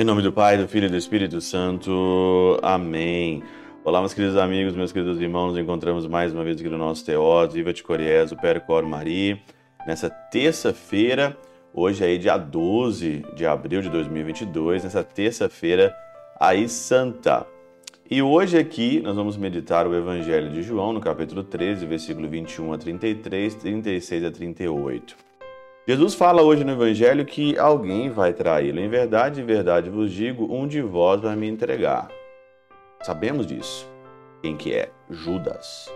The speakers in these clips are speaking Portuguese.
Em nome do Pai, do Filho e do Espírito Santo. Amém. Olá, meus queridos amigos, meus queridos irmãos. Nos encontramos mais uma vez aqui no nosso Teós, Viva de Coriés, o Percor Maria. Nessa terça-feira, hoje aí dia 12 de abril de 2022, nessa terça-feira aí santa. E hoje aqui nós vamos meditar o Evangelho de João, no capítulo 13, versículo 21 a 33, 36 a 38. Jesus fala hoje no Evangelho que alguém vai traí-lo. Em verdade, em verdade vos digo, um de vós vai me entregar. Sabemos disso. Quem que é? Judas.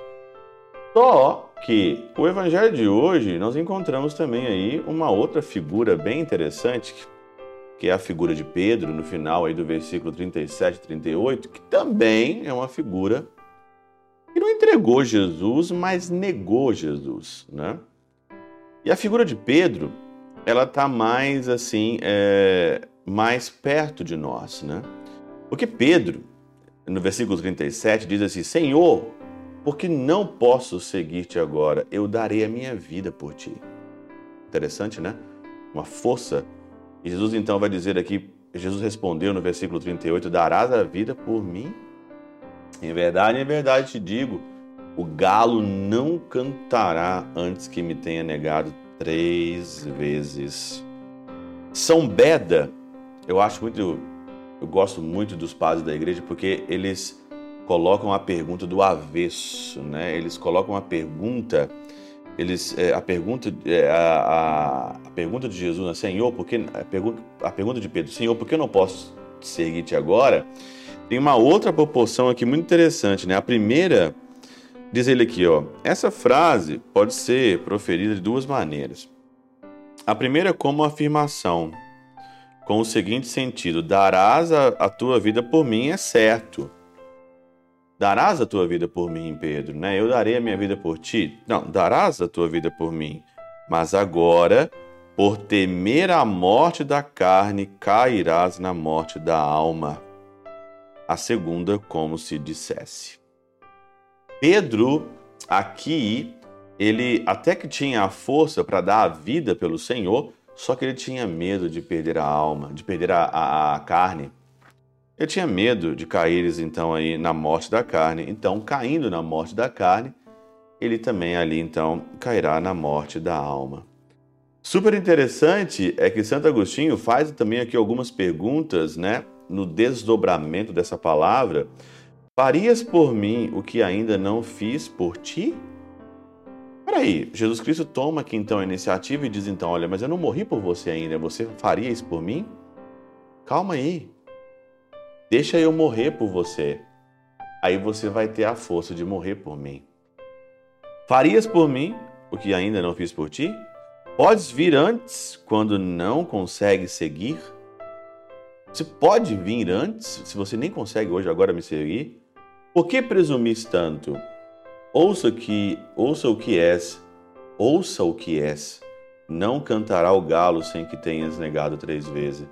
Só que o Evangelho de hoje nós encontramos também aí uma outra figura bem interessante, que é a figura de Pedro, no final aí do versículo 37 e 38, que também é uma figura que não entregou Jesus, mas negou Jesus, né? E a figura de Pedro, ela está mais assim, é, mais perto de nós, né? Porque Pedro, no versículo 37, diz assim: Senhor, porque não posso seguir-te agora, eu darei a minha vida por ti. Interessante, né? Uma força. E Jesus então vai dizer aqui: Jesus respondeu no versículo 38: Darás a vida por mim? Em verdade, em verdade te digo o galo não cantará antes que me tenha negado três vezes. São Beda, eu acho muito, eu gosto muito dos padres da igreja porque eles colocam a pergunta do avesso, né? Eles colocam a pergunta, eles, é, a pergunta, é, a, a, pergunta de Jesus, né? Senhor, porque a pergunta, a pergunta de Pedro, Senhor, por que eu não posso seguir-te agora? Tem uma outra proporção aqui muito interessante, né? A primeira Diz ele aqui, ó, essa frase pode ser proferida de duas maneiras. A primeira é como afirmação, com o seguinte sentido: darás a, a, tua vida por mim, é certo. Darás a tua vida por mim, Pedro, né? Eu darei a minha vida por ti. Não, darás a tua vida por mim. Mas agora, por temer a morte da carne, cairás na morte da alma. A segunda, como se dissesse. Pedro, aqui, ele até que tinha a força para dar a vida pelo Senhor, só que ele tinha medo de perder a alma, de perder a, a, a carne. Ele tinha medo de cair, então, aí na morte da carne. Então, caindo na morte da carne, ele também ali, então, cairá na morte da alma. Super interessante é que Santo Agostinho faz também aqui algumas perguntas, né, no desdobramento dessa palavra, Farias por mim o que ainda não fiz por ti? Peraí, Jesus Cristo toma aqui então a iniciativa e diz então: Olha, mas eu não morri por você ainda, você faria isso por mim? Calma aí. Deixa eu morrer por você. Aí você vai ter a força de morrer por mim. Farias por mim o que ainda não fiz por ti? Podes vir antes quando não consegues seguir? Você pode vir antes, se você nem consegue hoje agora me seguir? Por que presumis tanto? Ouça que, ouça o que és, ouça o que és. Não cantará o galo sem que tenhas negado três vezes.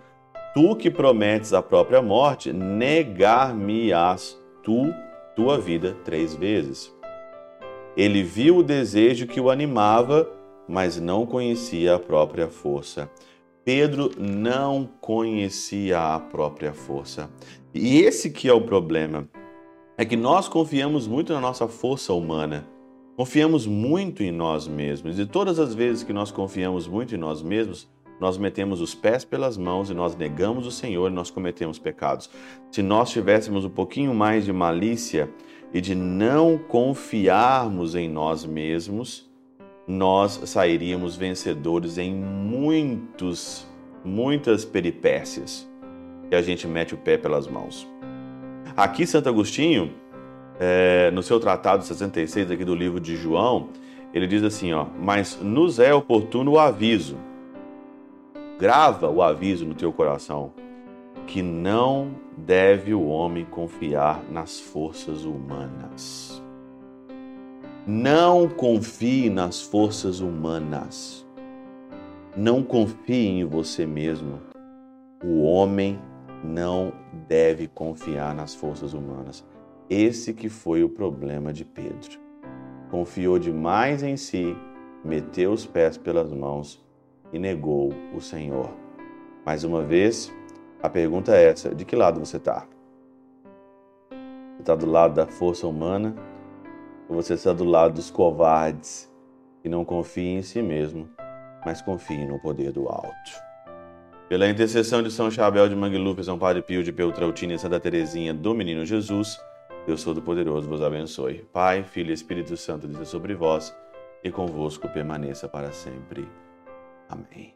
Tu que prometes a própria morte, negar-me-ás tu tua vida três vezes. Ele viu o desejo que o animava, mas não conhecia a própria força. Pedro não conhecia a própria força. E esse que é o problema é que nós confiamos muito na nossa força humana. Confiamos muito em nós mesmos. E todas as vezes que nós confiamos muito em nós mesmos, nós metemos os pés pelas mãos e nós negamos o Senhor e nós cometemos pecados. Se nós tivéssemos um pouquinho mais de malícia e de não confiarmos em nós mesmos, nós sairíamos vencedores em muitos, muitas peripécias que a gente mete o pé pelas mãos. Aqui, Santo Agostinho, é, no seu tratado 66 aqui do livro de João, ele diz assim, ó, mas nos é oportuno o aviso. Grava o aviso no teu coração que não deve o homem confiar nas forças humanas. Não confie nas forças humanas. Não confie em você mesmo. O homem não deve confiar nas forças humanas. Esse que foi o problema de Pedro. confiou demais em si, meteu os pés pelas mãos e negou o Senhor. Mais uma vez, a pergunta é essa: de que lado você está? Você está do lado da força humana ou você está do lado dos covardes que não confiam em si mesmo, mas confiam no poder do alto? Pela intercessão de São Chabel de Mangluf, São Padre Pio de Peltrautina e Santa Teresinha do Menino Jesus, Deus Todo-Poderoso vos abençoe. Pai, Filho e Espírito Santo, desça sobre vós e convosco permaneça para sempre. Amém.